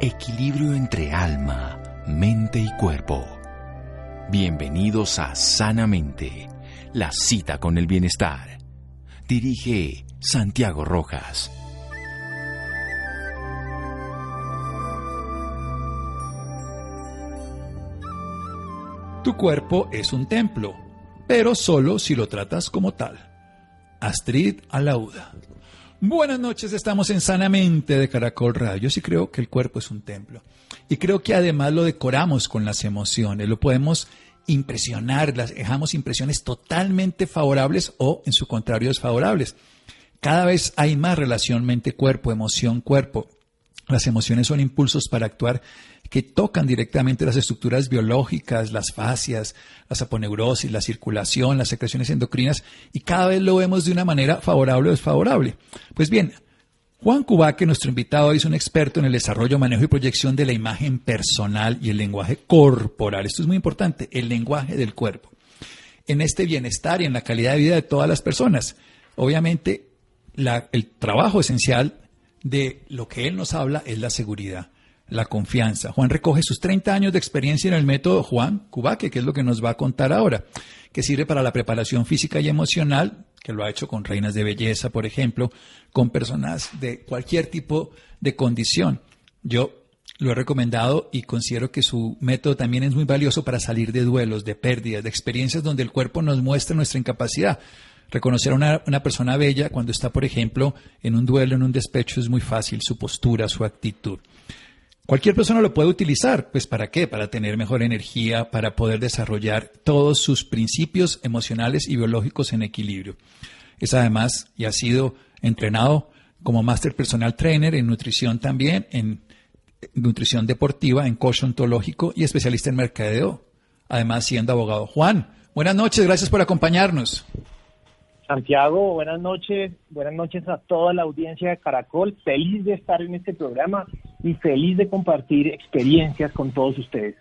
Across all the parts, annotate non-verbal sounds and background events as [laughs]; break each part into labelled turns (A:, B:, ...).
A: Equilibrio entre alma, mente y cuerpo. Bienvenidos a Sanamente, la cita con el bienestar. Dirige Santiago Rojas.
B: Tu cuerpo es un templo, pero solo si lo tratas como tal. Astrid Alauda. Buenas noches, estamos en Sanamente de Caracol Radio. Yo sí creo que el cuerpo es un templo. Y creo que además lo decoramos con las emociones, lo podemos impresionar, las dejamos impresiones totalmente favorables o, en su contrario, desfavorables. Cada vez hay más relación mente-cuerpo, emoción-cuerpo. Las emociones son impulsos para actuar que tocan directamente las estructuras biológicas, las fascias, la saponeurosis, la circulación, las secreciones endocrinas, y cada vez lo vemos de una manera favorable o desfavorable. Pues bien, Juan Cubaque, nuestro invitado, es un experto en el desarrollo, manejo y proyección de la imagen personal y el lenguaje corporal. Esto es muy importante, el lenguaje del cuerpo. En este bienestar y en la calidad de vida de todas las personas. Obviamente, el trabajo esencial de lo que él nos habla es la seguridad la confianza. Juan recoge sus 30 años de experiencia en el método Juan Cubaque, que es lo que nos va a contar ahora, que sirve para la preparación física y emocional, que lo ha hecho con reinas de belleza, por ejemplo, con personas de cualquier tipo de condición. Yo lo he recomendado y considero que su método también es muy valioso para salir de duelos, de pérdidas, de experiencias donde el cuerpo nos muestra nuestra incapacidad. Reconocer a una, una, persona bella cuando está, por ejemplo, en un duelo, en un despecho, es muy fácil, su postura, su actitud. Cualquier persona lo puede utilizar, pues ¿para qué? Para tener mejor energía, para poder desarrollar todos sus principios emocionales y biológicos en equilibrio. Es además y ha sido entrenado como Master Personal Trainer en nutrición también, en nutrición deportiva, en coach ontológico y especialista en mercadeo, además siendo abogado. Juan, buenas noches, gracias por acompañarnos.
C: Santiago, buenas noches, buenas noches a toda la audiencia de Caracol, feliz de estar en este programa y feliz de compartir experiencias con todos ustedes.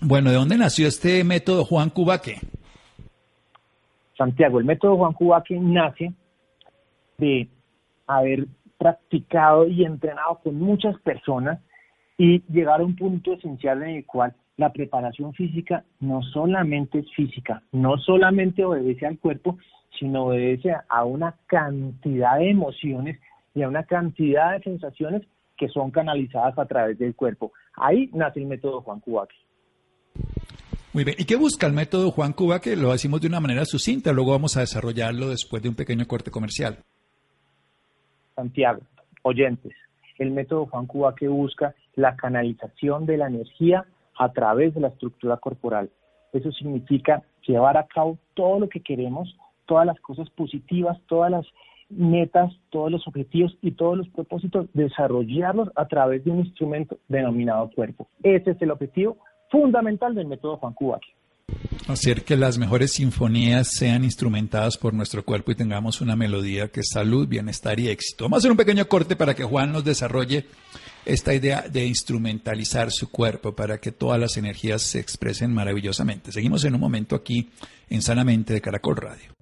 B: Bueno, ¿de dónde nació este método Juan Cubaque?
C: Santiago, el método Juan Cubaque nace de haber practicado y entrenado con muchas personas y llegar a un punto esencial en el cual la preparación física no solamente es física, no solamente obedece al cuerpo, sino obedece a una cantidad de emociones y a una cantidad de sensaciones que son canalizadas a través del cuerpo. Ahí nace el método Juan Cubaque.
B: Muy bien. ¿Y qué busca el método Juan Cubaque? Lo decimos de una manera sucinta, luego vamos a desarrollarlo después de un pequeño corte comercial.
C: Santiago, oyentes, el método Juan Cubaque busca la canalización de la energía a través de la estructura corporal. Eso significa llevar a cabo todo lo que queremos, todas las cosas positivas, todas las metas, todos los objetivos y todos los propósitos, desarrollarlos a través de un instrumento denominado cuerpo. Ese es el objetivo fundamental del método Juan Cubaque.
B: Hacer que las mejores sinfonías sean instrumentadas por nuestro cuerpo y tengamos una melodía que es salud, bienestar y éxito. Vamos a hacer un pequeño corte para que Juan nos desarrolle esta idea de instrumentalizar su cuerpo para que todas las energías se expresen maravillosamente. Seguimos en un momento aquí en Sanamente de Caracol Radio.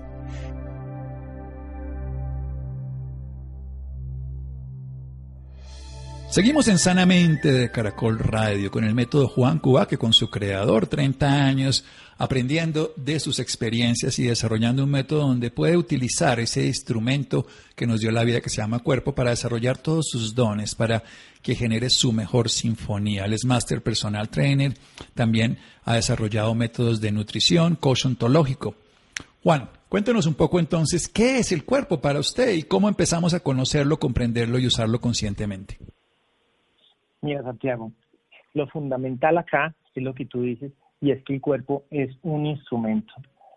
B: Seguimos en Sanamente de Caracol Radio con el método Juan Cuba, que con su creador, 30 años, aprendiendo de sus experiencias y desarrollando un método donde puede utilizar ese instrumento que nos dio la vida que se llama cuerpo para desarrollar todos sus dones, para que genere su mejor sinfonía. Él es Master Personal Trainer, también ha desarrollado métodos de nutrición, coach ontológico. Juan, cuéntenos un poco entonces, ¿qué es el cuerpo para usted y cómo empezamos a conocerlo, comprenderlo y usarlo conscientemente?
C: Mira, Santiago, lo fundamental acá es lo que tú dices, y es que el cuerpo es un instrumento.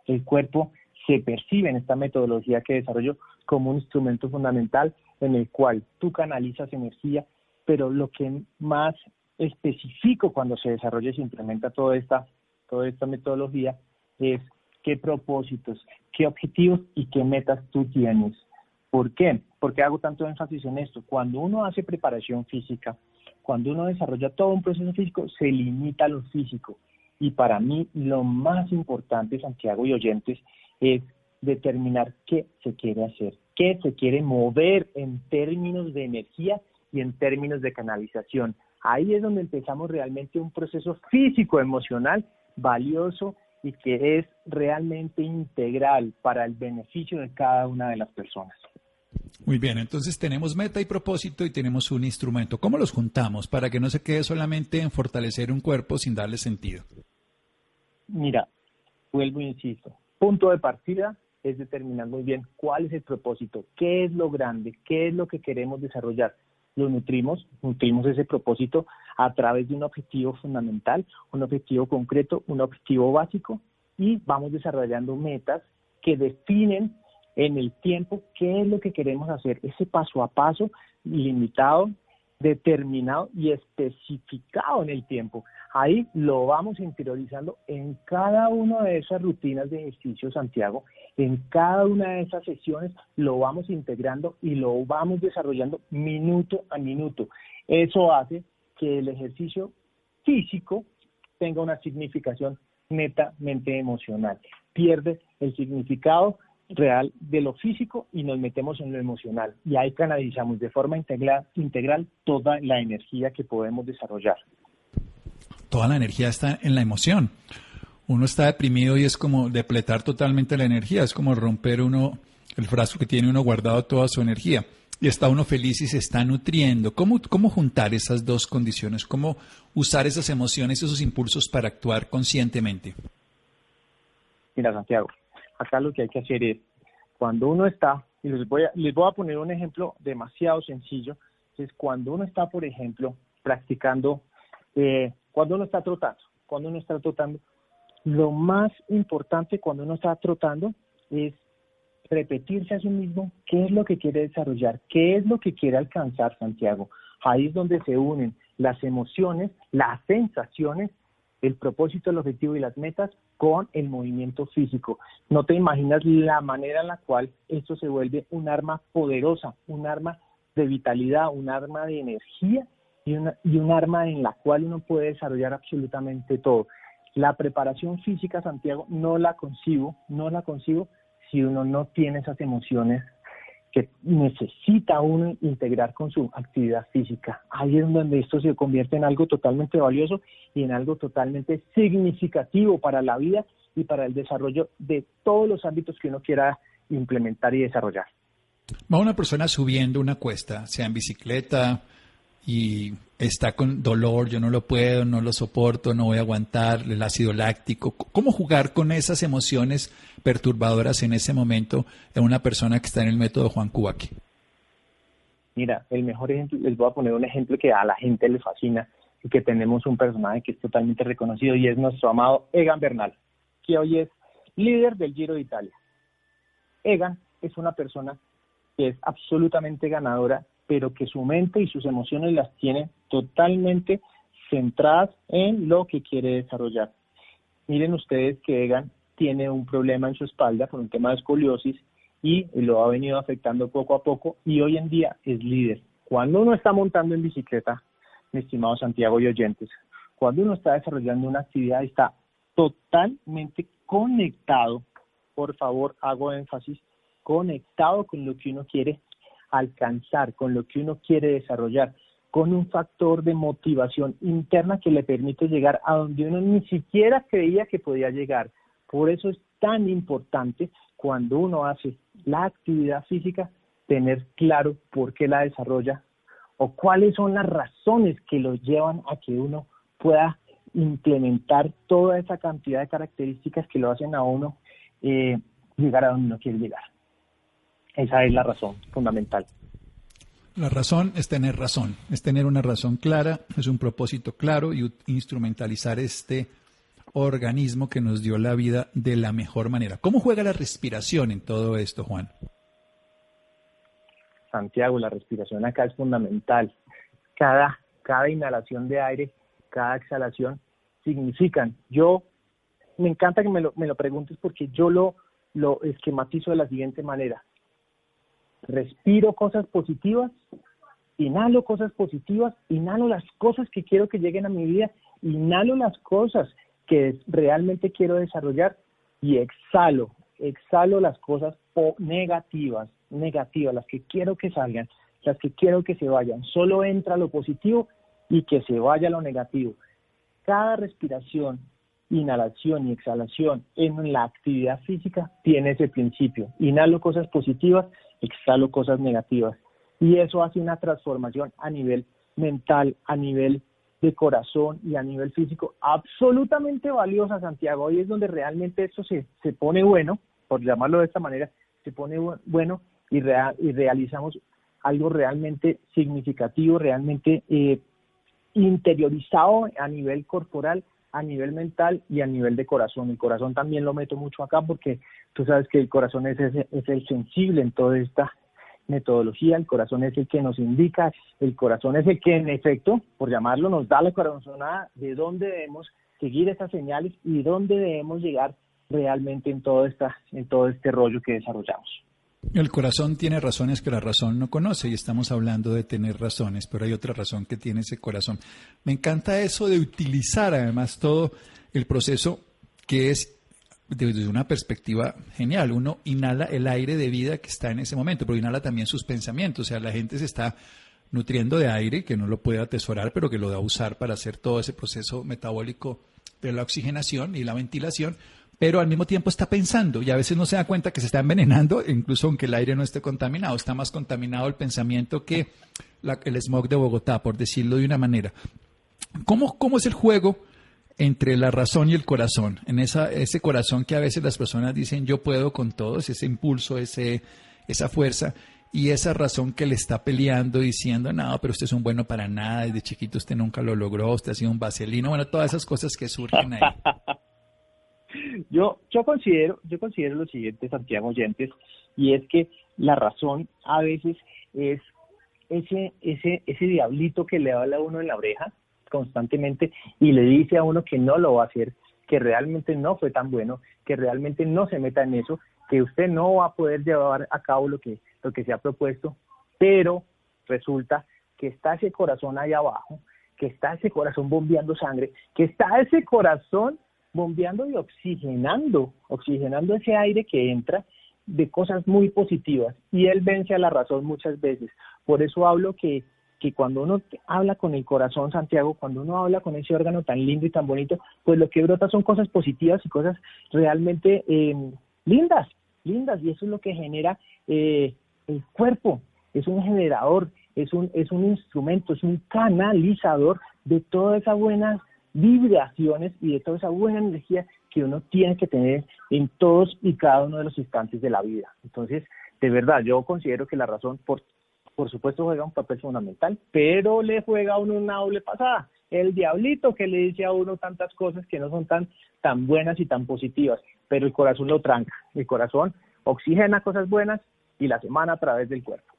C: El cuerpo se percibe en esta metodología que desarrollo como un instrumento fundamental en el cual tú canalizas energía, pero lo que más específico cuando se desarrolla y se implementa toda esta, toda esta metodología es qué propósitos, qué objetivos y qué metas tú tienes. ¿Por qué? ¿Por qué hago tanto énfasis en esto? Cuando uno hace preparación física, cuando uno desarrolla todo un proceso físico, se limita a lo físico. Y para mí lo más importante, Santiago y oyentes, es determinar qué se quiere hacer, qué se quiere mover en términos de energía y en términos de canalización. Ahí es donde empezamos realmente un proceso físico, emocional, valioso y que es realmente integral para el beneficio de cada una de las personas.
B: Muy bien, entonces tenemos meta y propósito y tenemos un instrumento. ¿Cómo los juntamos para que no se quede solamente en fortalecer un cuerpo sin darle sentido?
C: Mira, vuelvo e insisto, punto de partida es determinar muy bien cuál es el propósito, qué es lo grande, qué es lo que queremos desarrollar. Lo nutrimos, nutrimos ese propósito a través de un objetivo fundamental, un objetivo concreto, un objetivo básico y vamos desarrollando metas que definen en el tiempo qué es lo que queremos hacer, ese paso a paso limitado, determinado y especificado en el tiempo. Ahí lo vamos interiorizando en cada una de esas rutinas de ejercicio, Santiago, en cada una de esas sesiones lo vamos integrando y lo vamos desarrollando minuto a minuto. Eso hace que el ejercicio físico tenga una significación netamente emocional. Pierde el significado real de lo físico y nos metemos en lo emocional. Y ahí canalizamos de forma integral, integral toda la energía que podemos desarrollar.
B: Toda la energía está en la emoción. Uno está deprimido y es como depletar totalmente la energía, es como romper uno el frasco que tiene uno guardado toda su energía. Y está uno feliz y se está nutriendo. ¿Cómo, cómo juntar esas dos condiciones? ¿Cómo usar esas emociones, esos impulsos para actuar conscientemente?
C: Mira, Santiago, acá lo que hay que hacer es, cuando uno está, y les voy a, les voy a poner un ejemplo demasiado sencillo, es cuando uno está, por ejemplo, practicando, eh, cuando uno está trotando, cuando uno está trotando, lo más importante cuando uno está trotando es repetirse a sí mismo qué es lo que quiere desarrollar, qué es lo que quiere alcanzar Santiago. Ahí es donde se unen las emociones, las sensaciones, el propósito, el objetivo y las metas con el movimiento físico. No te imaginas la manera en la cual esto se vuelve un arma poderosa, un arma de vitalidad, un arma de energía y, un arma en la cual uno puede desarrollar absolutamente todo. La preparación física, Santiago, no la concibo, no la concibo si uno no tiene esas emociones que necesita uno integrar con su actividad física. Ahí es donde esto se convierte en algo totalmente valioso y en algo totalmente significativo para la vida y para el desarrollo de todos los ámbitos que uno quiera implementar y desarrollar.
B: Va una persona subiendo una cuesta, sea en bicicleta, y está con dolor, yo no lo puedo, no lo soporto, no voy a aguantar, el ácido láctico. ¿Cómo jugar con esas emociones perturbadoras en ese momento en una persona que está en el método Juan Cubaque?
C: Mira, el mejor ejemplo, les voy a poner un ejemplo que a la gente le fascina y que tenemos un personaje que es totalmente reconocido y es nuestro amado Egan Bernal, que hoy es líder del Giro de Italia. Egan es una persona que es absolutamente ganadora pero que su mente y sus emociones las tiene totalmente centradas en lo que quiere desarrollar. Miren ustedes que Egan tiene un problema en su espalda por un tema de escoliosis y lo ha venido afectando poco a poco y hoy en día es líder. Cuando uno está montando en bicicleta, mi estimado Santiago y oyentes, cuando uno está desarrollando una actividad está totalmente conectado, por favor hago énfasis, conectado con lo que uno quiere alcanzar, con lo que uno quiere desarrollar, con un factor de motivación interna que le permite llegar a donde uno ni siquiera creía que podía llegar. Por eso es tan importante cuando uno hace la actividad física tener claro por qué la desarrolla o cuáles son las razones que lo llevan a que uno pueda implementar toda esa cantidad de características que lo hacen a uno eh, llegar a donde uno quiere llegar. Esa es la razón fundamental.
B: La razón es tener razón, es tener una razón clara, es un propósito claro y instrumentalizar este organismo que nos dio la vida de la mejor manera. ¿Cómo juega la respiración en todo esto, Juan?
C: Santiago, la respiración acá es fundamental. Cada, cada inhalación de aire, cada exhalación significan. Yo, me encanta que me lo, me lo preguntes porque yo lo, lo esquematizo de la siguiente manera respiro cosas positivas, inhalo cosas positivas, inhalo las cosas que quiero que lleguen a mi vida, inhalo las cosas que realmente quiero desarrollar y exhalo, exhalo las cosas negativas, negativas, las que quiero que salgan, las que quiero que se vayan. Solo entra lo positivo y que se vaya lo negativo. Cada respiración, inhalación y exhalación en la actividad física tiene ese principio. Inhalo cosas positivas, exhalo cosas negativas. Y eso hace una transformación a nivel mental, a nivel de corazón y a nivel físico absolutamente valiosa, Santiago. Ahí es donde realmente esto se, se pone bueno, por llamarlo de esta manera, se pone bueno y, y realizamos algo realmente significativo, realmente eh, interiorizado a nivel corporal, a nivel mental y a nivel de corazón. El corazón también lo meto mucho acá porque tú sabes que el corazón es, es el sensible en toda esta metodología, el corazón es el que nos indica, el corazón es el que en efecto, por llamarlo, nos da la corazonada de dónde debemos seguir estas señales y dónde debemos llegar realmente en todo, esta, en todo este rollo que desarrollamos.
B: El corazón tiene razones que la razón no conoce y estamos hablando de tener razones, pero hay otra razón que tiene ese corazón. Me encanta eso de utilizar además todo el proceso que es desde una perspectiva genial. Uno inhala el aire de vida que está en ese momento, pero inhala también sus pensamientos. O sea, la gente se está nutriendo de aire que no lo puede atesorar, pero que lo da a usar para hacer todo ese proceso metabólico de la oxigenación y la ventilación, pero al mismo tiempo está pensando y a veces no se da cuenta que se está envenenando, incluso aunque el aire no esté contaminado, está más contaminado el pensamiento que el smog de Bogotá, por decirlo de una manera. ¿Cómo, cómo es el juego? Entre la razón y el corazón, en esa, ese corazón que a veces las personas dicen yo puedo con todo, ese impulso, ese, esa fuerza, y esa razón que le está peleando diciendo, no, pero usted es un bueno para nada, desde chiquito usted nunca lo logró, usted ha sido un vaselino, bueno, todas esas cosas que surgen ahí. [laughs]
C: yo, yo considero, yo considero lo siguiente, Santiago Oyentes, y es que la razón a veces es ese, ese, ese diablito que le habla a uno en la oreja, constantemente y le dice a uno que no lo va a hacer, que realmente no fue tan bueno, que realmente no se meta en eso, que usted no va a poder llevar a cabo lo que, lo que se ha propuesto, pero resulta que está ese corazón ahí abajo, que está ese corazón bombeando sangre, que está ese corazón bombeando y oxigenando, oxigenando ese aire que entra de cosas muy positivas y él vence a la razón muchas veces. Por eso hablo que que cuando uno habla con el corazón, Santiago, cuando uno habla con ese órgano tan lindo y tan bonito, pues lo que brota son cosas positivas y cosas realmente eh, lindas, lindas, y eso es lo que genera eh, el cuerpo, es un generador, es un, es un instrumento, es un canalizador de todas esas buenas vibraciones y de toda esa buena energía que uno tiene que tener en todos y cada uno de los instantes de la vida. Entonces, de verdad, yo considero que la razón por por supuesto juega un papel fundamental, pero le juega a uno una doble pasada. El diablito que le dice a uno tantas cosas que no son tan, tan buenas y tan positivas, pero el corazón lo tranca. El corazón oxigena cosas buenas y la semana a través del cuerpo.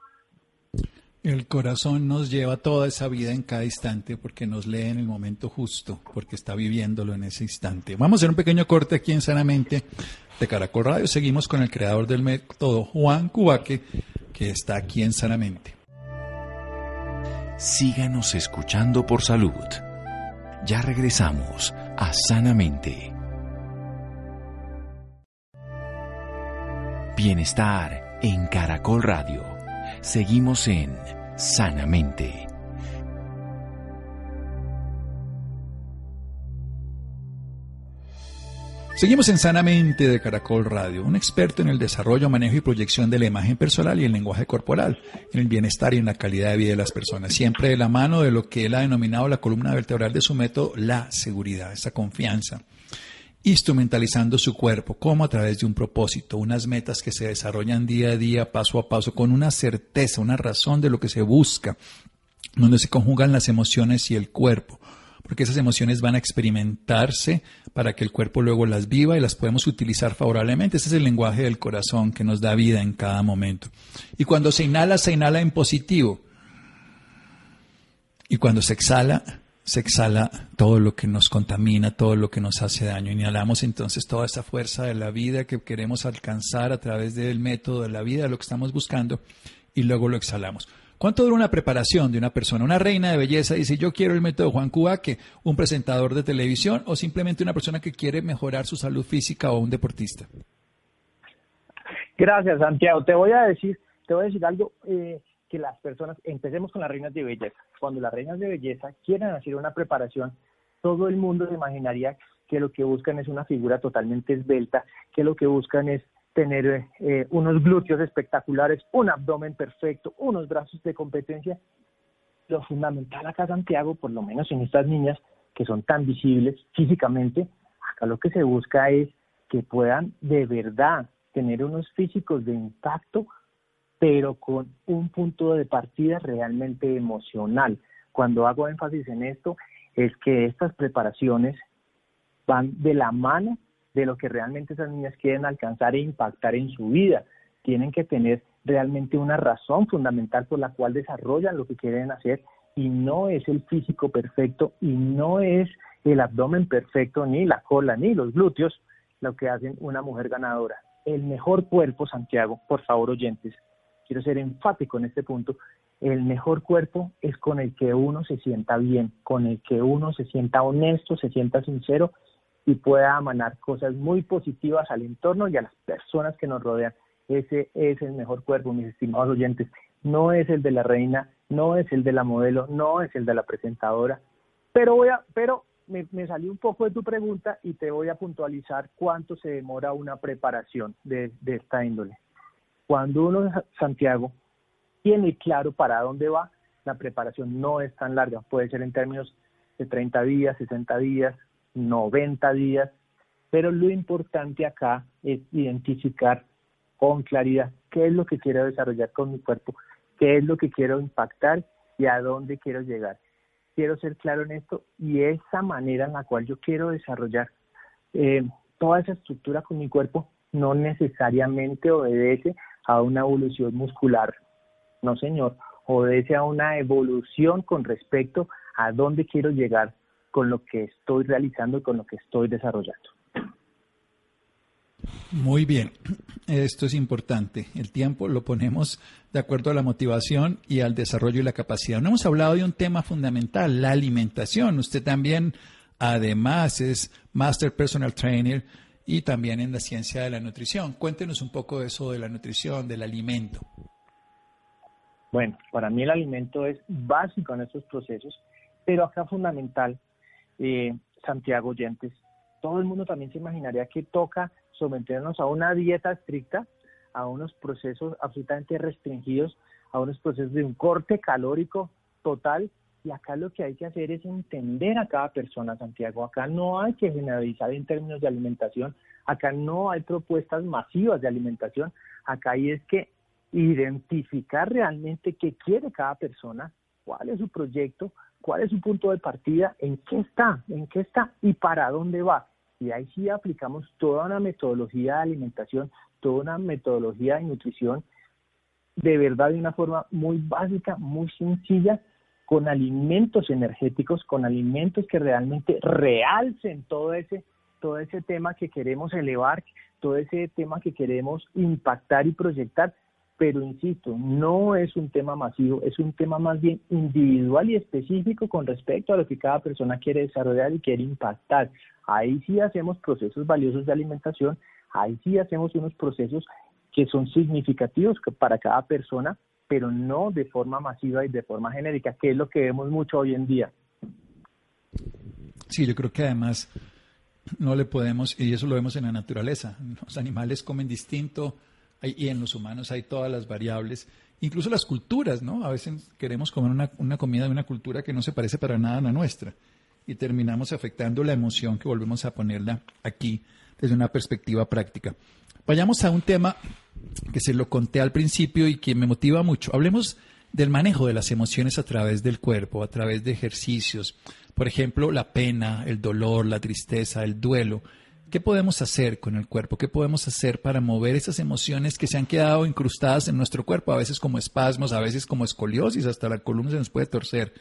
B: El corazón nos lleva toda esa vida en cada instante porque nos lee en el momento justo, porque está viviéndolo en ese instante. Vamos a hacer un pequeño corte aquí en Sanamente de Caracol Radio. Seguimos con el creador del método, Juan Cubaque, que está aquí en Sanamente.
A: Síganos escuchando por salud. Ya regresamos a Sanamente. Bienestar en Caracol Radio. Seguimos en Sanamente.
B: Seguimos en Sanamente de Caracol Radio, un experto en el desarrollo, manejo y proyección de la imagen personal y el lenguaje corporal, en el bienestar y en la calidad de vida de las personas, siempre de la mano de lo que él ha denominado la columna vertebral de su método, la seguridad, esa confianza, instrumentalizando su cuerpo, como a través de un propósito, unas metas que se desarrollan día a día, paso a paso, con una certeza, una razón de lo que se busca, donde se conjugan las emociones y el cuerpo porque esas emociones van a experimentarse para que el cuerpo luego las viva y las podemos utilizar favorablemente. Ese es el lenguaje del corazón que nos da vida en cada momento. Y cuando se inhala, se inhala en positivo. Y cuando se exhala, se exhala todo lo que nos contamina, todo lo que nos hace daño. Inhalamos entonces toda esa fuerza de la vida que queremos alcanzar a través del método de la vida, lo que estamos buscando, y luego lo exhalamos. ¿Cuánto dura una preparación de una persona? Una reina de belleza dice, yo quiero el método Juan que un presentador de televisión o simplemente una persona que quiere mejorar su salud física o un deportista.
C: Gracias, Santiago. Te voy a decir, te voy a decir algo. Eh, que las personas, empecemos con las reinas de belleza. Cuando las reinas de belleza quieren hacer una preparación, todo el mundo se imaginaría que lo que buscan es una figura totalmente esbelta, que lo que buscan es tener eh, unos glúteos espectaculares, un abdomen perfecto, unos brazos de competencia. Lo fundamental acá, Santiago, por lo menos en estas niñas que son tan visibles físicamente, acá lo que se busca es que puedan de verdad tener unos físicos de impacto pero con un punto de partida realmente emocional. Cuando hago énfasis en esto, es que estas preparaciones van de la mano de lo que realmente esas niñas quieren alcanzar e impactar en su vida. Tienen que tener realmente una razón fundamental por la cual desarrollan lo que quieren hacer y no es el físico perfecto y no es el abdomen perfecto, ni la cola, ni los glúteos, lo que hacen una mujer ganadora. El mejor cuerpo, Santiago, por favor oyentes, quiero ser enfático en este punto, el mejor cuerpo es con el que uno se sienta bien, con el que uno se sienta honesto, se sienta sincero y pueda emanar cosas muy positivas al entorno y a las personas que nos rodean. Ese es el mejor cuerpo, mis estimados oyentes. No es el de la reina, no es el de la modelo, no es el de la presentadora. Pero voy a, pero me, me salí un poco de tu pregunta y te voy a puntualizar cuánto se demora una preparación de esta índole. Cuando uno, Santiago, tiene claro para dónde va, la preparación no es tan larga. Puede ser en términos de 30 días, 60 días, 90 días, pero lo importante acá es identificar con claridad qué es lo que quiero desarrollar con mi cuerpo, qué es lo que quiero impactar y a dónde quiero llegar. Quiero ser claro en esto y esa manera en la cual yo quiero desarrollar eh, toda esa estructura con mi cuerpo no necesariamente obedece a una evolución muscular. No, señor, obedece a una evolución con respecto a dónde quiero llegar con lo que estoy realizando y con lo que estoy desarrollando.
B: Muy bien, esto es importante. El tiempo lo ponemos de acuerdo a la motivación y al desarrollo y la capacidad. No hemos hablado de un tema fundamental, la alimentación. Usted también, además, es Master Personal Trainer y también en la ciencia de la nutrición. Cuéntenos un poco de eso de la nutrición, del alimento.
C: Bueno, para mí el alimento es básico en estos procesos, pero acá fundamental, eh, Santiago Oyentes, todo el mundo también se imaginaría que toca someternos a una dieta estricta, a unos procesos absolutamente restringidos, a unos procesos de un corte calórico total y acá lo que hay que hacer es entender a cada persona, Santiago. Acá no hay que generalizar en términos de alimentación. Acá no hay propuestas masivas de alimentación. Acá hay es que identificar realmente qué quiere cada persona, cuál es su proyecto, cuál es su punto de partida, en qué está, en qué está y para dónde va. Y ahí sí aplicamos toda una metodología de alimentación, toda una metodología de nutrición, de verdad de una forma muy básica, muy sencilla, con alimentos energéticos, con alimentos que realmente realcen todo ese, todo ese tema que queremos elevar, todo ese tema que queremos impactar y proyectar. Pero insisto, no es un tema masivo, es un tema más bien individual y específico con respecto a lo que cada persona quiere desarrollar y quiere impactar. Ahí sí hacemos procesos valiosos de alimentación, ahí sí hacemos unos procesos que son significativos para cada persona pero no de forma masiva y de forma genérica, que es lo que vemos mucho hoy en día.
B: Sí, yo creo que además no le podemos, y eso lo vemos en la naturaleza, los animales comen distinto y en los humanos hay todas las variables, incluso las culturas, ¿no? A veces queremos comer una, una comida de una cultura que no se parece para nada a la nuestra y terminamos afectando la emoción que volvemos a ponerla aquí desde una perspectiva práctica. Vayamos a un tema que se lo conté al principio y que me motiva mucho. Hablemos del manejo de las emociones a través del cuerpo, a través de ejercicios. Por ejemplo, la pena, el dolor, la tristeza, el duelo. ¿Qué podemos hacer con el cuerpo? ¿Qué podemos hacer para mover esas emociones que se han quedado incrustadas en nuestro cuerpo? A veces como espasmos, a veces como escoliosis, hasta la columna se nos puede torcer.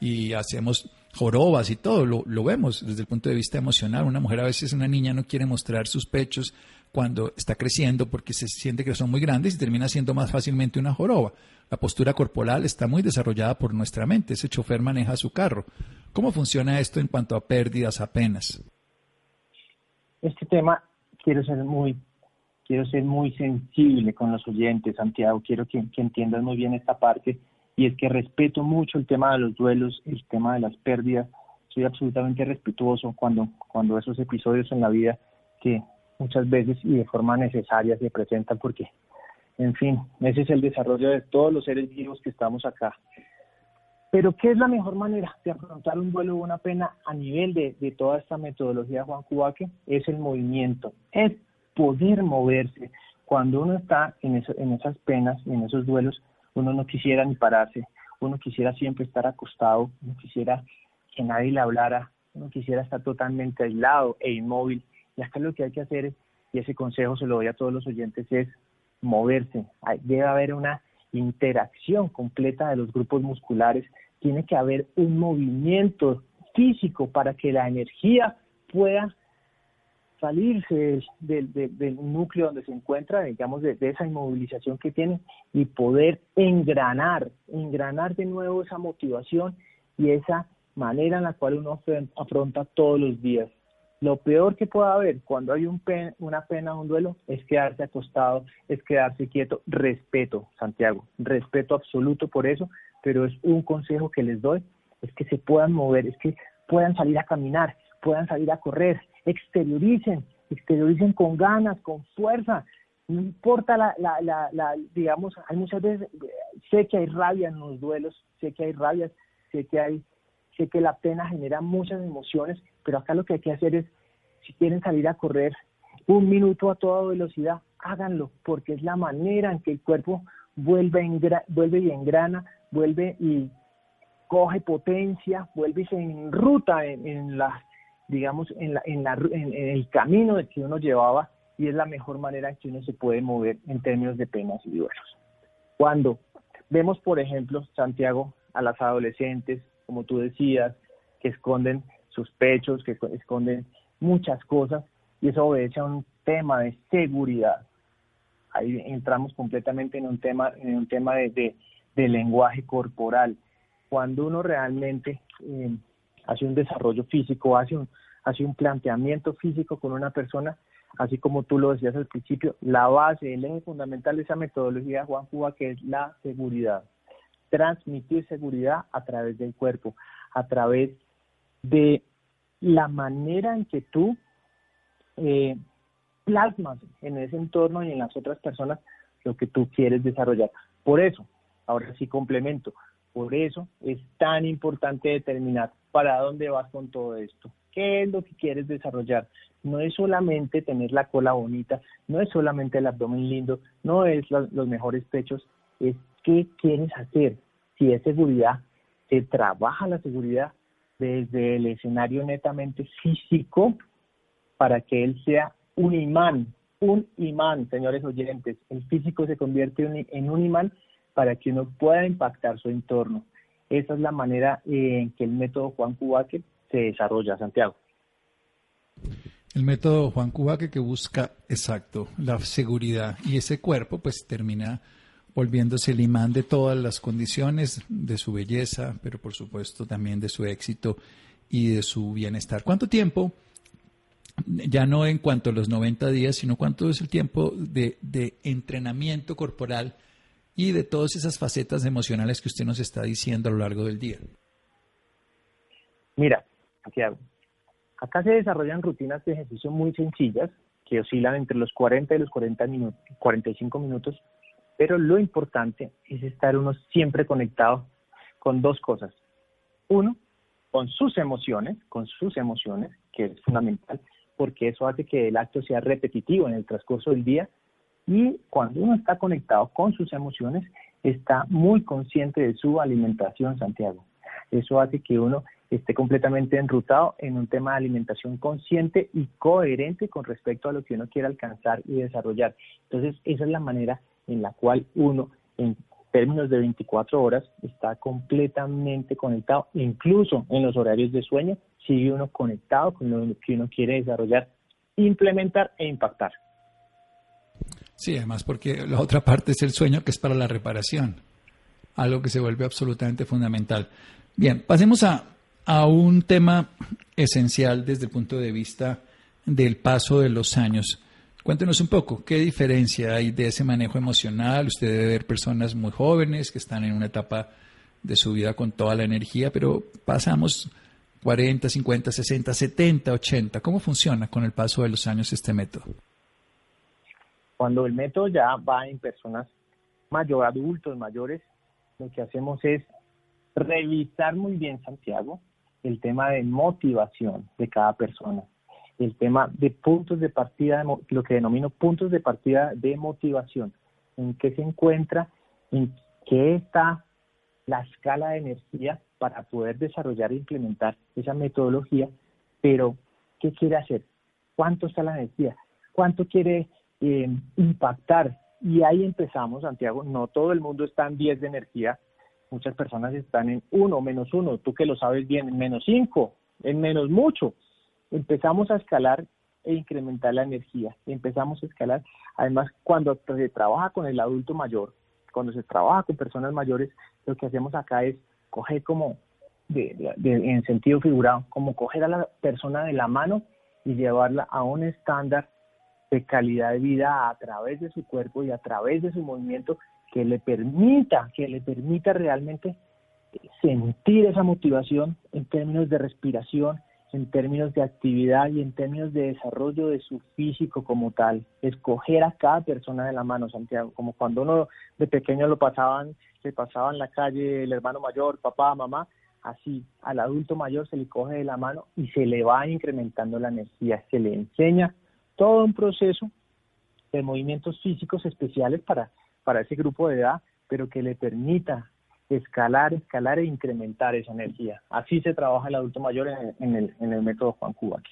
B: Y hacemos jorobas y todo, lo, vemos desde el punto de vista emocional. Una mujer a veces, una niña no quiere mostrar sus pechos cuando está creciendo porque se siente que son muy grandes y termina siendo más fácilmente una joroba. La postura corporal está muy desarrollada por nuestra mente. Ese chofer maneja su carro. ¿Cómo funciona esto en cuanto a pérdidas apenas?
C: Este tema quiero ser muy quiero ser muy sensible con los oyentes, Santiago. Quiero que, que entiendas muy bien esta parte y es que respeto mucho el tema de los duelos, el tema de las pérdidas. Soy absolutamente respetuoso cuando, cuando esos episodios en la vida que muchas veces y de forma necesaria se presentan porque, en fin, ese es el desarrollo de todos los seres vivos que estamos acá. Pero ¿qué es la mejor manera de afrontar un duelo o una pena a nivel de, de toda esta metodología Juan Cubaque? Es el movimiento, es poder moverse. Cuando uno está en, eso, en esas penas, en esos duelos, uno no quisiera ni pararse, uno quisiera siempre estar acostado, uno quisiera que nadie le hablara, uno quisiera estar totalmente aislado e inmóvil. Y acá lo que hay que hacer, y ese consejo se lo doy a todos los oyentes, es moverse. Debe haber una interacción completa de los grupos musculares, tiene que haber un movimiento físico para que la energía pueda salirse del, del, núcleo donde se encuentra, digamos, de, esa inmovilización que tiene y poder engranar, engranar de nuevo esa motivación y esa manera en la cual uno afronta todos los días. Lo peor que pueda haber cuando hay un una pena un duelo es quedarse acostado, es quedarse quieto. Respeto, Santiago, respeto absoluto por eso, pero es un consejo que les doy, es que se puedan mover, es que puedan salir a caminar, puedan salir a correr, exterioricen, exterioricen con ganas, con fuerza. No importa la, la, la, digamos, hay muchas veces, sé que hay rabia en los duelos, sé que hay rabia, sé que hay, sé que la pena genera muchas emociones, pero acá lo que hay que hacer es, si quieren salir a correr un minuto a toda velocidad, háganlo, porque es la manera en que el cuerpo vuelve, vuelve y engrana, vuelve y coge potencia, vuelve y se enruta en, en las digamos, en, la, en, la, en, el camino de que uno llevaba y es la mejor manera en que uno se puede mover en términos de penas y duelos. Cuando vemos, por ejemplo, Santiago, a las adolescentes, como tú decías, que esconden sus pechos, que esconden muchas cosas, y eso obedece a un tema de seguridad. Ahí entramos completamente en un tema, en un tema de, de, lenguaje corporal. Cuando uno realmente eh, hace un desarrollo físico, hace un, hace un planteamiento físico con una persona, así como tú lo decías al principio, la base, el eje fundamental de esa metodología Juan Cuba, que es la seguridad. Transmitir seguridad a través del cuerpo, a través de la manera en que tú eh, plasmas en ese entorno y en las otras personas lo que tú quieres desarrollar. Por eso, ahora sí complemento, por eso es tan importante determinar para dónde vas con todo esto. ¿Qué es lo que quieres desarrollar? No es solamente tener la cola bonita, no es solamente el abdomen lindo, no es los mejores pechos, es qué quieres hacer. Si es seguridad, se trabaja la seguridad desde el escenario netamente físico para que él sea un imán, un imán, señores oyentes. El físico se convierte en un imán para que uno pueda impactar su entorno. Esa es la manera en que el método Juan Cubaque se desarrolla, Santiago.
B: El método Juan Cubaque que busca, exacto, la seguridad y ese cuerpo pues termina volviéndose el imán de todas las condiciones de su belleza, pero por supuesto también de su éxito y de su bienestar. ¿Cuánto tiempo, ya no en cuanto a los 90 días, sino cuánto es el tiempo de, de entrenamiento corporal y de todas esas facetas emocionales que usted nos está diciendo a lo largo del día?
C: Mira, Santiago, acá se desarrollan rutinas de ejercicio muy sencillas que oscilan entre los 40 y los 40 minutos, 45 minutos, pero lo importante es estar uno siempre conectado con dos cosas. Uno, con sus emociones, con sus emociones, que es fundamental, porque eso hace que el acto sea repetitivo en el transcurso del día y cuando uno está conectado con sus emociones, está muy consciente de su alimentación, Santiago. Eso hace que uno esté completamente enrutado en un tema de alimentación consciente y coherente con respecto a lo que uno quiere alcanzar y desarrollar. Entonces, esa es la manera en la cual uno términos de 24 horas está completamente conectado, incluso en los horarios de sueño sigue uno conectado con lo que uno quiere desarrollar, implementar e impactar.
B: Sí, además porque la otra parte es el sueño que es para la reparación, algo que se vuelve absolutamente fundamental. Bien, pasemos a, a un tema esencial desde el punto de vista del paso de los años. Cuéntenos un poco, ¿qué diferencia hay de ese manejo emocional? Usted debe ver personas muy jóvenes que están en una etapa de su vida con toda la energía, pero pasamos 40, 50, 60, 70, 80. ¿Cómo funciona con el paso de los años este método?
C: Cuando el método ya va en personas mayores, adultos mayores, lo que hacemos es revisar muy bien, Santiago, el tema de motivación de cada persona el tema de puntos de partida, lo que denomino puntos de partida de motivación, en qué se encuentra, en qué está la escala de energía para poder desarrollar e implementar esa metodología, pero ¿qué quiere hacer? ¿Cuánto está la energía? ¿Cuánto quiere eh, impactar? Y ahí empezamos, Santiago, no todo el mundo está en 10 de energía, muchas personas están en 1, menos 1, tú que lo sabes bien, en menos 5, en menos mucho empezamos a escalar e incrementar la energía. Empezamos a escalar. Además, cuando se trabaja con el adulto mayor, cuando se trabaja con personas mayores, lo que hacemos acá es coger como, en sentido figurado, como coger a la persona de la mano y llevarla a un estándar de calidad de vida a través de su cuerpo y a través de su movimiento que le permita, que le permita realmente sentir esa motivación en términos de respiración, en términos de actividad y en términos de desarrollo de su físico como tal. Escoger a cada persona de la mano, Santiago, como cuando uno de pequeño lo pasaban, se pasaba en la calle el hermano mayor, papá, mamá, así al adulto mayor se le coge de la mano y se le va incrementando la energía, se le enseña todo un proceso de movimientos físicos especiales para, para ese grupo de edad, pero que le permita escalar, escalar e incrementar esa energía. Así se trabaja el adulto mayor en, el, en el, método Juan Cuba.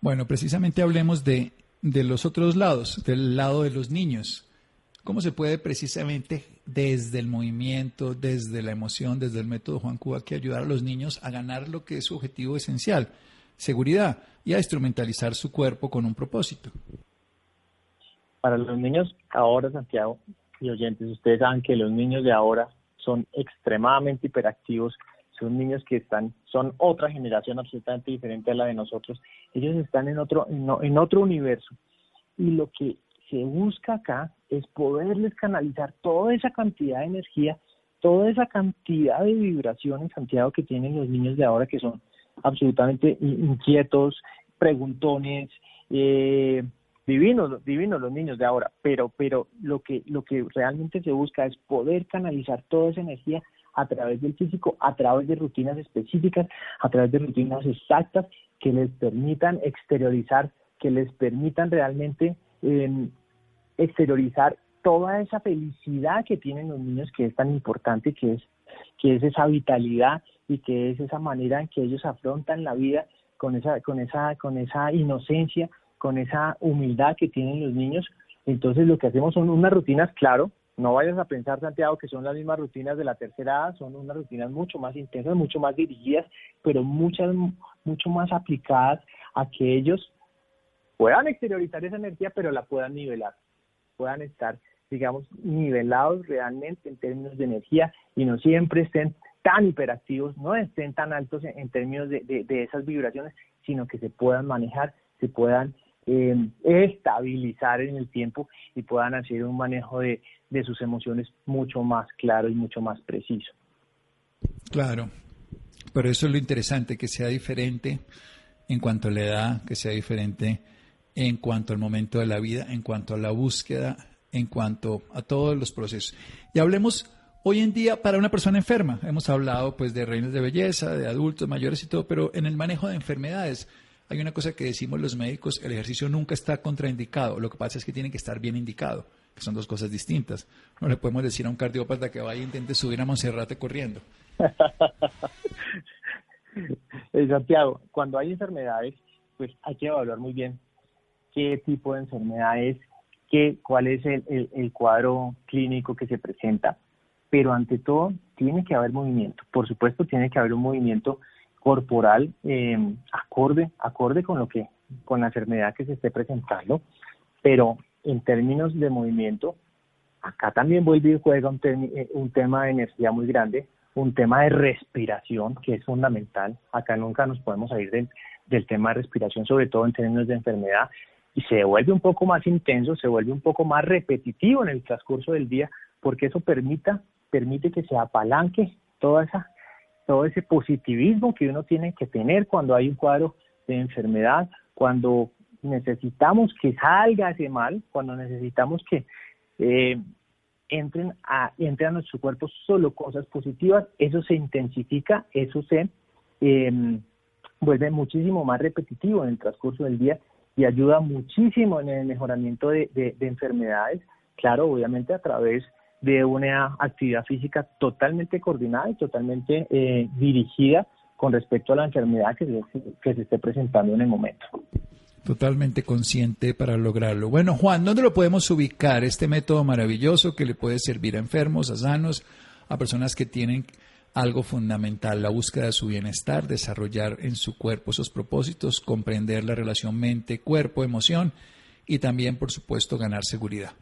B: Bueno, precisamente hablemos de, de los otros lados, del lado de los niños. ¿Cómo se puede precisamente desde el movimiento, desde la emoción, desde el método Juan Cuba, que ayudar a los niños a ganar lo que es su objetivo esencial, seguridad, y a instrumentalizar su cuerpo con un propósito?
C: Para los niños ahora, Santiago y oyentes, ustedes saben que los niños de ahora son extremadamente hiperactivos, son niños que están, son otra generación absolutamente diferente a la de nosotros. Ellos están en otro, en, otro universo. Y lo que se busca acá es poderles canalizar toda esa cantidad de energía, toda esa cantidad de vibraciones, Santiago, que tienen los niños de ahora, que son absolutamente inquietos, preguntones, eh, divinos, divinos los niños de ahora, pero, pero lo que, lo que realmente se busca es poder canalizar toda esa energía a través del físico, a través de rutinas específicas, a través de rutinas exactas que les permitan exteriorizar, que les permitan realmente em, exteriorizar toda esa felicidad que tienen los niños que es tan importante, que es, que es esa vitalidad y que es esa manera en que ellos afrontan la vida con esa, con esa, con esa inocencia, con esa humildad que tienen los niños. Entonces lo que hacemos son unas rutinas, claro, no vayas a pensar, Santiago, que son las mismas rutinas de la tercera edad, son unas rutinas mucho más intensas, mucho más dirigidas, pero muchas, mucho más aplicadas a que ellos puedan exteriorizar esa energía, pero la puedan nivelar, puedan estar, digamos, nivelados realmente en términos de energía y no siempre estén tan hiperactivos, no estén tan altos en, términos de, de esas vibraciones, sino que se puedan manejar, se puedan eh, estabilizar en el tiempo y puedan hacer un manejo de, de sus emociones mucho más claro y mucho más preciso.
B: Claro, pero eso es lo interesante, que sea diferente en cuanto a la edad, que sea diferente en cuanto al momento de la vida, en cuanto a la búsqueda, en cuanto a todos los procesos. Y hablemos hoy en día para una persona enferma. Hemos hablado pues de reinas de belleza, de adultos mayores y todo, pero en el manejo de enfermedades, hay una cosa que decimos los médicos, el ejercicio nunca está contraindicado, lo que pasa es que tiene que estar bien indicado, que son dos cosas distintas. No le podemos decir a un cardiópata que vaya e intente subir a Monserrate corriendo. [laughs]
C: Eh, Santiago, cuando hay enfermedades, pues hay que evaluar muy bien qué tipo de enfermedad es, qué, cuál es el, el, cuadro clínico que se presenta, pero ante todo tiene que haber movimiento. Por supuesto, tiene que haber un movimiento corporal eh, acorde, acorde con lo que, con la enfermedad que se esté presentando, pero en términos de movimiento, acá también vuelve y juega un, eh, un tema de energía muy grande, un tema de respiración que es fundamental. Acá nunca nos podemos salir del, del tema de respiración, sobre todo en términos de enfermedad, y se vuelve un poco más intenso, se vuelve un poco más repetitivo en el transcurso del día, porque eso permita, permite que se apalanque toda esa, todo ese positivismo que uno tiene que tener cuando hay un cuadro de enfermedad, cuando necesitamos que salga ese mal, cuando necesitamos que eh, entren a, entren a nuestro cuerpo solo cosas positivas, eso se intensifica, eso se eh, vuelve muchísimo más repetitivo en el transcurso del día y ayuda muchísimo en el mejoramiento de, enfermedades, claro, obviamente a través de una actividad física totalmente coordinada y totalmente eh, dirigida con respecto a la enfermedad que se, que se esté presentando en el momento.
B: Totalmente consciente para lograrlo. Bueno, Juan, ¿dónde lo podemos ubicar? Este método maravilloso que le puede servir a enfermos, a sanos, a personas que tienen algo fundamental, la búsqueda de su bienestar, desarrollar en su cuerpo esos propósitos, comprender la relación mente, cuerpo, emoción y también, por supuesto, ganar seguridad.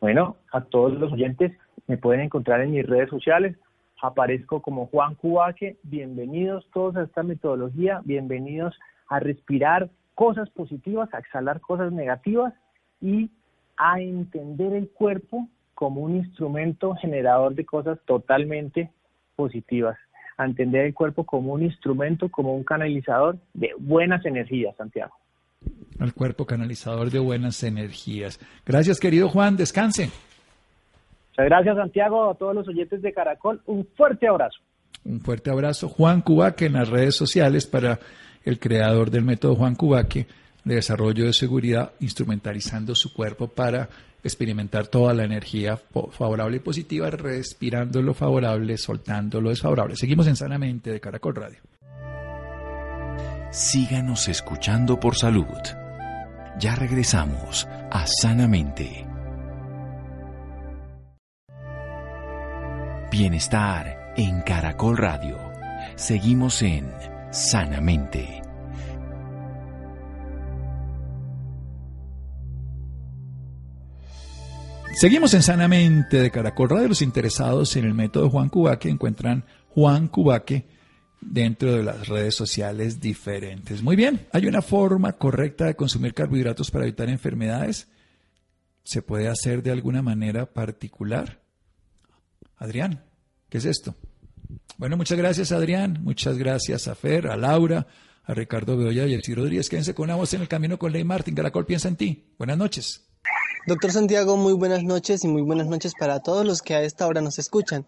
C: Bueno, a todos los oyentes me pueden encontrar en mis redes sociales. Aparezco como Juan Cubaque. Bienvenidos todos a esta metodología. Bienvenidos a respirar cosas positivas, a exhalar cosas negativas y a entender el cuerpo como un instrumento generador de cosas totalmente positivas, a entender el cuerpo como un instrumento, como un canalizador de buenas energías, Santiago.
B: El cuerpo canalizador de buenas energías. Gracias, querido Juan, descanse.
C: Muchas gracias, Santiago, a todos los oyentes de Caracol. Un fuerte abrazo.
B: Un fuerte abrazo. Juan Cubaque en las redes sociales para el creador del método Juan Cubaque de desarrollo de seguridad, instrumentalizando su cuerpo para experimentar toda la energía favorable y positiva, respirando lo favorable, soltando lo desfavorable. Seguimos en Sanamente de Caracol Radio.
A: Síganos escuchando por salud. Ya regresamos a Sanamente. Bienestar en Caracol Radio. Seguimos en Sanamente.
B: Seguimos en Sanamente de Caracol Radio. Los interesados en el método Juan Cubaque encuentran Juan Cubaque dentro de las redes sociales diferentes. Muy bien, ¿hay una forma correcta de consumir carbohidratos para evitar enfermedades? ¿Se puede hacer de alguna manera particular? Adrián, ¿qué es esto? Bueno, muchas gracias Adrián, muchas gracias a Fer, a Laura, a Ricardo Bedoya y a Rodríguez. Quédense con una voz en el camino con Ley Martín. Caracol piensa en ti. Buenas noches.
D: Doctor Santiago, muy buenas noches y muy buenas noches para todos los que a esta hora nos escuchan.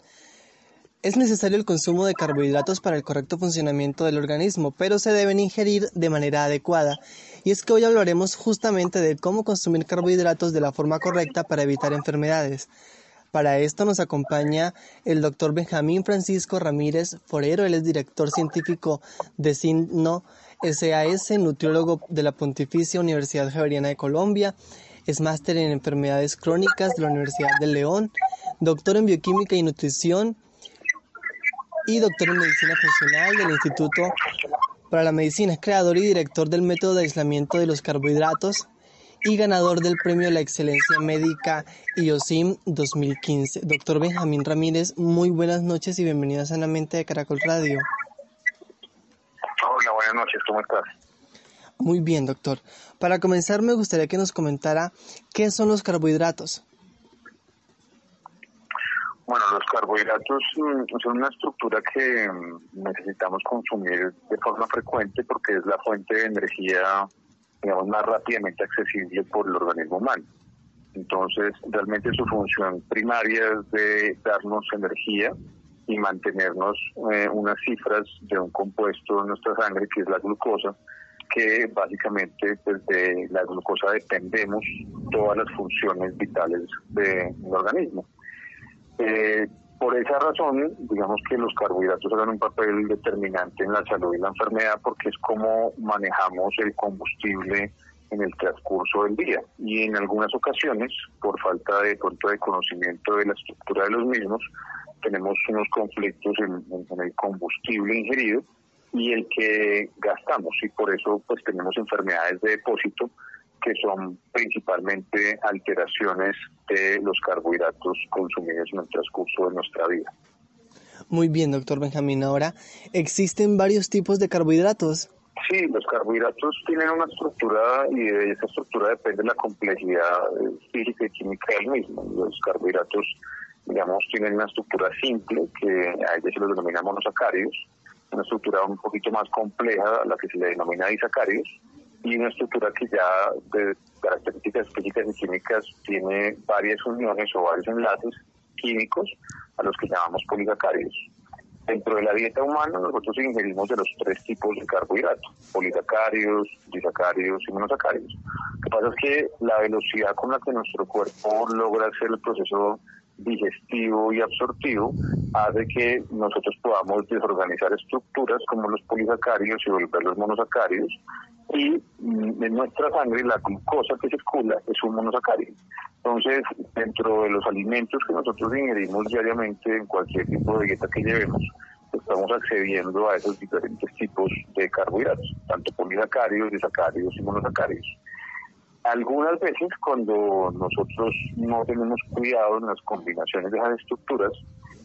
D: Es necesario el consumo de carbohidratos para el correcto funcionamiento del organismo, pero se deben ingerir de manera adecuada. Y es que hoy hablaremos justamente de cómo consumir carbohidratos de la forma correcta para evitar enfermedades. Para esto nos acompaña el doctor Benjamín Francisco Ramírez Forero, él es director científico de SINO SAS, nutriólogo de la Pontificia Universidad Javeriana de Colombia es máster en enfermedades crónicas de la Universidad de León, doctor en bioquímica y nutrición y doctor en medicina funcional del Instituto para la Medicina. Es creador y director del método de aislamiento de los carbohidratos y ganador del premio a la excelencia médica IOSIM 2015. Doctor Benjamín Ramírez, muy buenas noches y bienvenido a Sanamente de Caracol Radio.
E: Hola, buenas noches, ¿cómo estás?
D: Muy bien, doctor. Para comenzar, me gustaría que nos comentara qué son los carbohidratos.
E: Bueno, los carbohidratos mm, son una estructura que mm, necesitamos consumir de forma frecuente porque es la fuente de energía, digamos, más rápidamente accesible por el organismo humano. Entonces, realmente su función primaria es de darnos energía y mantenernos eh, unas cifras de un compuesto en nuestra sangre, que es la glucosa, que básicamente pues, de la glucosa dependemos todas las funciones vitales del organismo. Eh, por esa razón, digamos que los carbohidratos juegan un papel determinante en la salud y la enfermedad porque es como manejamos el combustible en el transcurso del día y en algunas ocasiones, por falta de pronto de conocimiento de la estructura de los mismos, tenemos unos conflictos en, el combustible ingerido y el que gastamos y por eso pues tenemos enfermedades de depósito que son principalmente alteraciones de los carbohidratos consumidos en el transcurso de nuestra vida.
D: Muy bien, doctor Benjamín. Ahora, ¿existen varios tipos de carbohidratos?
E: Sí, los carbohidratos tienen una estructura y de esa estructura depende la complejidad eh, física y química del mismo. Los carbohidratos, digamos, tienen una estructura simple que a ellos se los denomina monosacáridos, una estructura un poquito más compleja la que se le denomina disacáridos y una estructura que ya de características físicas y químicas tiene varias uniones o varios enlaces químicos a los que llamamos polisacáridos. Dentro de la dieta humana nosotros ingerimos de los tres tipos de carbohidratos, polisacáridos, disacáridos y monosacáridos. Lo que pasa es que la velocidad con la que nuestro cuerpo logra hacer el proceso digestivo y absortivo hace que nosotros podamos desorganizar estructuras como los polisacáridos y volverlos monosacáridos y mm, en nuestra sangre la glucosa que circula es un monosacárido. Entonces, dentro de los alimentos que nosotros ingerimos diariamente en cualquier tipo de dieta que llevemos, estamos accediendo a esos diferentes tipos de carbohidratos, tanto polisacáridos, disacáridos y monosacáridos. Algunas veces cuando nosotros no tenemos cuidado en las combinaciones de esas estructuras,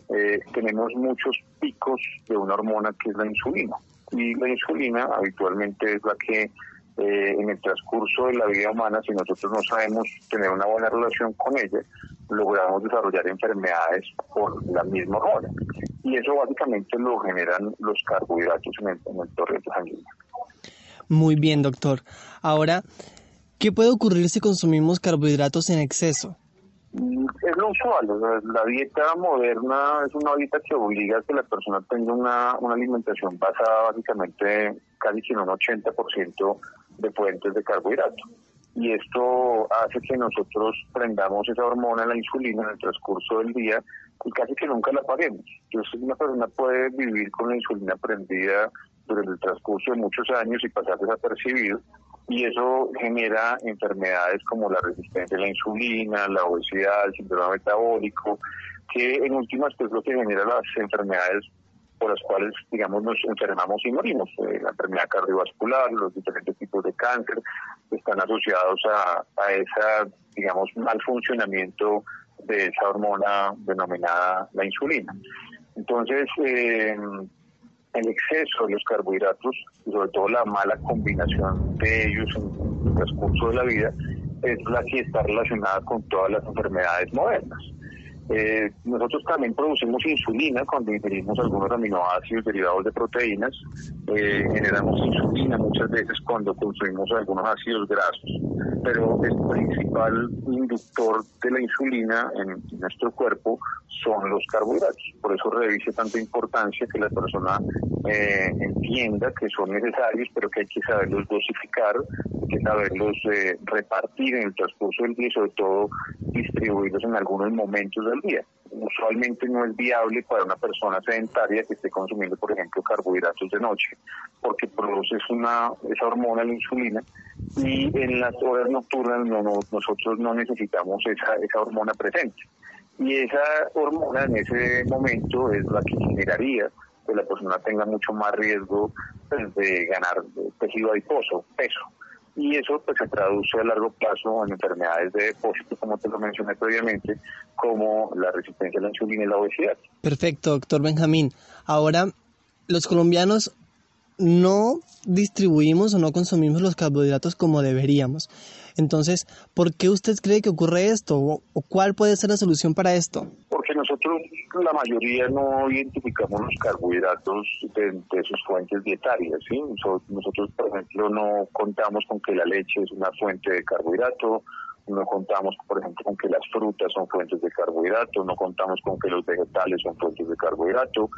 E: eh, tenemos muchos picos de una hormona que es la insulina. Y la insulina habitualmente es la que eh, en el transcurso de la vida humana, si nosotros no sabemos tener una buena relación con ella, logramos desarrollar enfermedades por la misma hormona. Y eso básicamente lo generan los carbohidratos en el, en el torrente sanguíneo.
D: Muy bien, doctor. Ahora, ¿qué puede ocurrir si consumimos carbohidratos en exceso?
E: Es lo usual, la dieta moderna es una dieta que obliga a que la persona tenga una, una alimentación basada básicamente casi en un 80% de fuentes de carbohidrato. Y esto hace que nosotros prendamos esa hormona, la insulina, en el transcurso del día y casi que nunca la paguemos. Entonces una persona puede vivir con la insulina prendida durante el transcurso de muchos años y pasar desapercibido y eso genera enfermedades como la resistencia a la insulina, la obesidad, el síndrome metabólico, que en últimas pues lo que genera las enfermedades por las cuales, digamos, nos enfermamos y morimos. Eh, la enfermedad cardiovascular, los diferentes tipos de cáncer están asociados a, a ese, digamos, mal funcionamiento de esa hormona denominada la insulina. Entonces, eh, el exceso de los carbohidratos y sobre todo la mala combinación de ellos en, el transcurso de la vida es la que está relacionada con todas las enfermedades modernas. Eh, nosotros también producimos insulina cuando ingerimos algunos aminoácidos derivados de proteínas. Eh, generamos insulina muchas veces cuando consumimos algunos ácidos grasos. Pero el principal inductor de la insulina en nuestro cuerpo son los carbohidratos. Por eso revise tanta importancia que la persona eh, entienda que son necesarios, pero que hay que saberlos dosificar, hay que saberlos eh, repartir en el transcurso del día y sobre todo distribuirlos en algunos momentos Usualmente no es viable para una persona sedentaria que esté consumiendo, por ejemplo, carbohidratos de noche, porque produce una, esa hormona, la insulina, y en las horas nocturnas no, nosotros no necesitamos esa, esa hormona presente. Y esa hormona en ese momento es la que generaría que la persona tenga mucho más riesgo pues, de ganar tejido adiposo, peso. Y eso pues se traduce a largo plazo en enfermedades de depósito, como te lo mencioné previamente, como la resistencia a la insulina y la obesidad.
D: Perfecto, doctor Benjamín. Ahora, los colombianos no distribuimos o no consumimos los carbohidratos como deberíamos. Entonces, ¿por qué usted cree que ocurre esto? ¿O, cuál puede ser la solución para esto?
E: Porque nosotros, la mayoría, no identificamos los carbohidratos de, sus fuentes dietarias. ¿sí? Nosotros, por ejemplo, no contamos con que la leche es una fuente de carbohidrato, no contamos, por ejemplo, con que las frutas son fuentes de carbohidrato, no contamos con que los vegetales son fuentes de carbohidrato.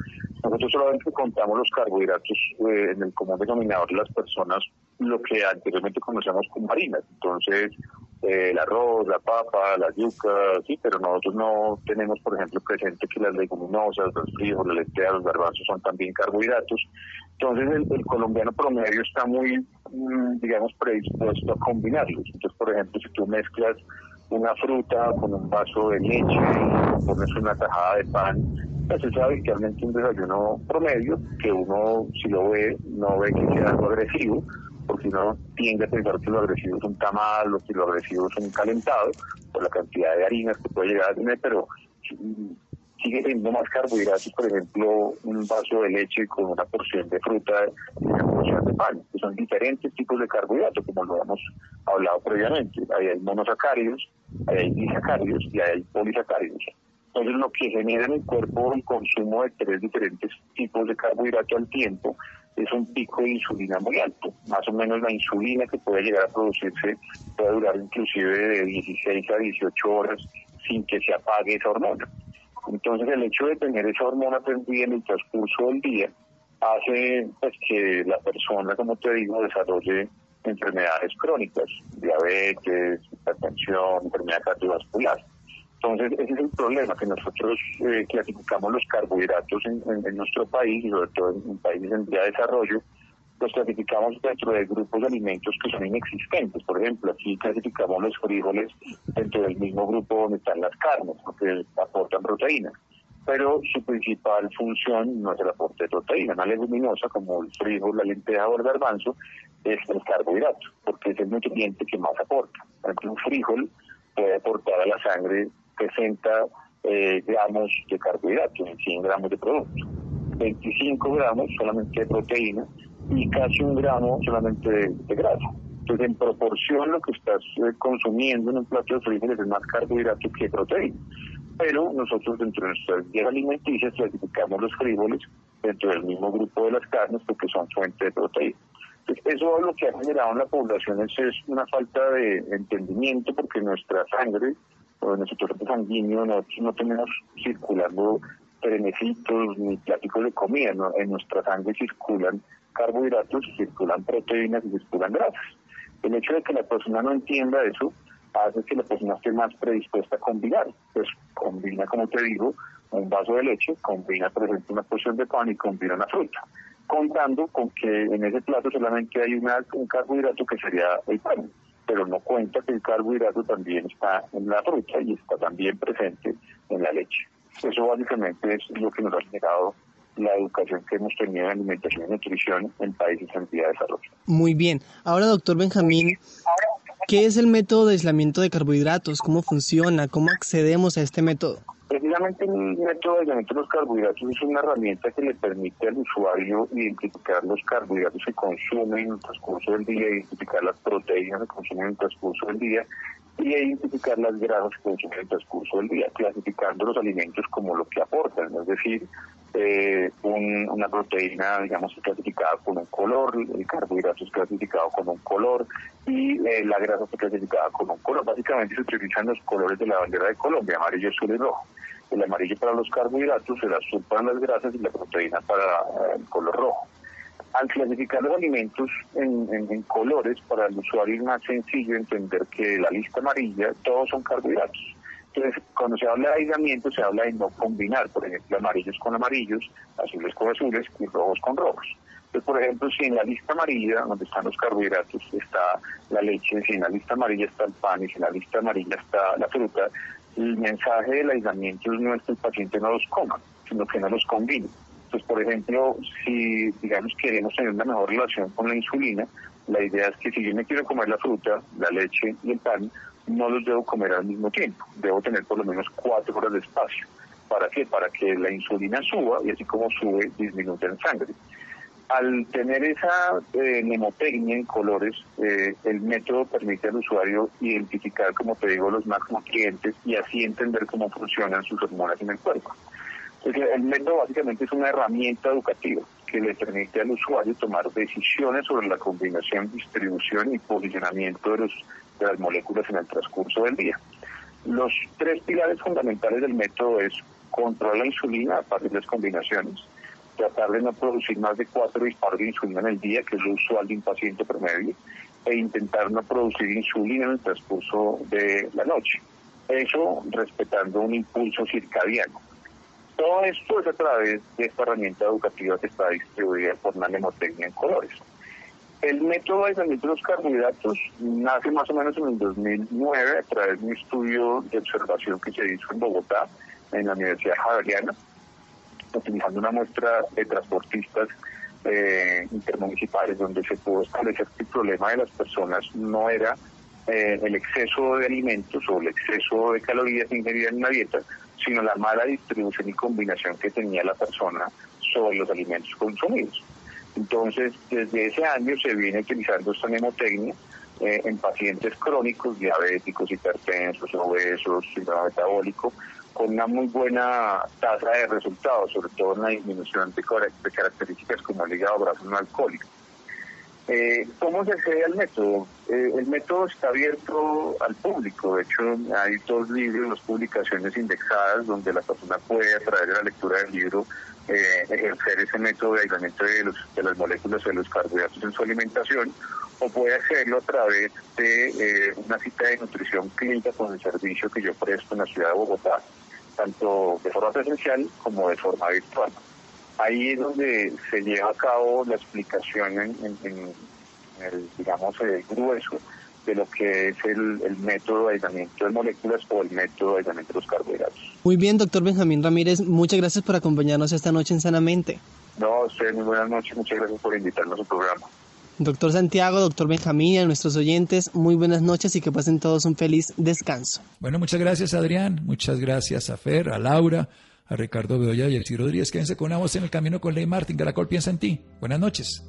E: Nosotros solamente contamos los carbohidratos eh, en el común denominador de las personas, lo que anteriormente conocíamos como harinas. Entonces, eh, el arroz, la papa, la yuca, sí, pero nosotros no tenemos, por ejemplo, presente que las leguminosas, los frijos, las lentejas, los garbanzos son también carbohidratos Entonces el, colombiano promedio está muy, mm, digamos, predispuesto a combinarlos. Entonces, por ejemplo, si tú mezclas una fruta con un vaso de leche y pones una tajada de pan, pues es habitualmente un desayuno promedio que uno, si lo ve, no ve que sea algo agresivo, porque uno tiende a pensar que lo agresivo es un tamal o que lo agresivo es un por la cantidad de harinas que puede llegar a tener, pero sigue teniendo más carbohidratos, por ejemplo, un vaso de leche con una porción de fruta y una porción de pan, que son diferentes tipos de carbohidratos, como lo hemos hablado previamente. Ahí hay monosacáridos, ahí hay disacáridos y ahí hay polisacáridos. Entonces, lo que genera en el cuerpo el consumo de tres diferentes tipos de carbohidrato al tiempo es un pico de insulina muy alto. Más o menos la insulina que puede llegar a producirse puede durar inclusive de 16 a 18 horas sin que se apague esa hormona. Entonces el hecho de tener esa hormona prendida en el transcurso del día hace pues, que la persona, como te digo, desarrolle enfermedades crónicas, diabetes, hipertensión, enfermedad cardiovascular. Entonces, ese es el problema, que nosotros eh, clasificamos los carbohidratos en, nuestro país, y sobre todo en, países en vía de desarrollo, los clasificamos dentro de grupos de alimentos que son inexistentes. Por ejemplo, aquí clasificamos los frijoles dentro del mismo grupo donde están las carnes, porque aportan proteína. Pero su principal función no es el aporte de proteína. Una leguminosa como el frijol, la lenteja o el garbanzo es el carbohidrato, porque es el nutriente que más aporta. Por ejemplo, un frijol puede aportar a la sangre 60 eh, gramos de carbohidratos en 100 gramos de producto. 25 gramos solamente de proteína y casi un gramo solamente de, grasa. Entonces, en proporción, lo que estás eh, consumiendo en un plato de frijoles es más carbohidrato que proteína. Pero nosotros, dentro de nuestras guías alimenticias, clasificamos los frijoles dentro del mismo grupo de las carnes porque son fuente de proteína. Entonces, eso lo que ha generado en la población es, es una falta de entendimiento porque nuestra sangre o nuestro torrente sanguíneo nosotros no tenemos circulando beneficios ni pláticos de comida, en nuestra sangre circulan carbohidratos, circulan proteínas y circulan grasas. El hecho de que la persona no entienda eso hace que la persona esté más predispuesta a combinar. Pues combina, como te digo, un vaso de leche, combina, por ejemplo, una porción de pan y combina una fruta, contando con que en ese plato solamente hay un carbohidrato que sería el pan, pero no cuenta que el carbohidrato también está en la fruta y está también presente en la leche. Eso básicamente es lo que nos ha generado la educación que hemos tenido en alimentación y nutrición en países en vía de desarrollo.
D: Muy bien. Ahora, doctor Benjamín, ¿qué es el método de aislamiento de carbohidratos? ¿Cómo funciona? ¿Cómo accedemos a este método?
E: Precisamente el método de de los carbohidratos es una herramienta que le permite al usuario identificar los carbohidratos que consume en el transcurso del día, identificar las proteínas que consume en el transcurso del día y identificar las grasas que consume en el transcurso del día, clasificando los alimentos como lo que aportan, es decir, eh, una proteína, digamos, clasificada con un color, el carbohidrato es clasificado con un color y eh, la grasa es clasificada con un color. Básicamente se utilizan los colores de la bandera de Colombia, amarillo, azul y rojo. El amarillo para los carbohidratos, el azul para las grasas y la proteína para eh, el color rojo. Al clasificar los alimentos en, en colores, para el usuario es más sencillo entender que la lista amarilla, todos son carbohidratos entonces, cuando se habla de aislamiento, se habla de no combinar, por ejemplo, amarillos con amarillos, azules con azules y rojos con rojos. Entonces, por ejemplo, si en la lista amarilla, donde están los carbohidratos, está la leche, si en la lista amarilla está el pan y si en la lista amarilla está la fruta, el mensaje del aislamiento es que el paciente no los coma, sino que no los combine. Entonces, por ejemplo, si, digamos, queremos tener una mejor relación con la insulina, la idea es que si yo me quiero comer la fruta, la leche y el pan, no los debo comer al mismo tiempo. Debo tener por lo menos cuatro horas de espacio. ¿Para qué? Para que la insulina suba y así como sube, disminuya en sangre. Al tener esa eh, mnemotecnia en colores, eh, el método permite al usuario identificar, como te digo, los macronutrientes y así entender cómo funcionan sus hormonas en el cuerpo. el método básicamente es una herramienta educativa que le permite al usuario tomar decisiones sobre la combinación, distribución y posicionamiento de, los, de las moléculas en el transcurso del día. Los tres pilares fundamentales del método es controlar la insulina a partir de las combinaciones, tratar de no producir más de cuatro disparos de insulina en el día, que es lo usual de un paciente promedio, e intentar no producir insulina en el transcurso de la noche. Eso respetando un impulso circadiano. Todo esto es a través de esta herramienta educativa que está distribuida por una mnemotecnia en colores. El método de aislamiento de los carbohidratos nace más o menos en el 2009 a través de un estudio de observación que se hizo en Bogotá, en la Universidad Javeriana, utilizando una muestra de transportistas eh, intermunicipales, donde se pudo establecer que el problema de las personas no era eh, el exceso de alimentos o el exceso de calorías ingeridas en una dieta, sino la mala distribución y combinación que tenía la persona sobre los alimentos consumidos. Entonces, desde ese año se viene utilizando esta mnemotecnia eh, en pacientes crónicos, diabéticos, hipertensos, obesos, síndrome metabólico, con una muy buena tasa de resultados, sobre todo en la disminución de, características como el hígado graso no alcohólico. Eh, ¿Cómo se accede al método? Eh, el método está abierto al público, de hecho hay dos libros, dos publicaciones indexadas donde la persona puede a través de la lectura del libro eh, ejercer ese método de aislamiento de, los, de las moléculas de los carbohidratos en su alimentación o puede hacerlo a través de eh, una cita de nutrición clínica con el servicio que yo presto en la ciudad de Bogotá, tanto de forma presencial como de forma virtual. Ahí es donde se lleva a cabo la explicación en, el, digamos, el grueso de lo que es el, método de aislamiento de moléculas o el método de aislamiento de los carbohidratos.
D: Muy bien, doctor Benjamín Ramírez, muchas gracias por acompañarnos esta noche en Sanamente.
E: No, usted muy buenas noches, muchas gracias por invitarnos a su programa.
D: Doctor Santiago, doctor Benjamín a nuestros oyentes, muy buenas noches y que pasen todos un feliz descanso.
B: Bueno, muchas gracias Adrián, muchas gracias a Fer, a Laura, a Ricardo Bedoya y a Elsie Rodríguez. Quédense con una voz en el camino con Ley Martín. Caracol piensa en ti. Buenas noches.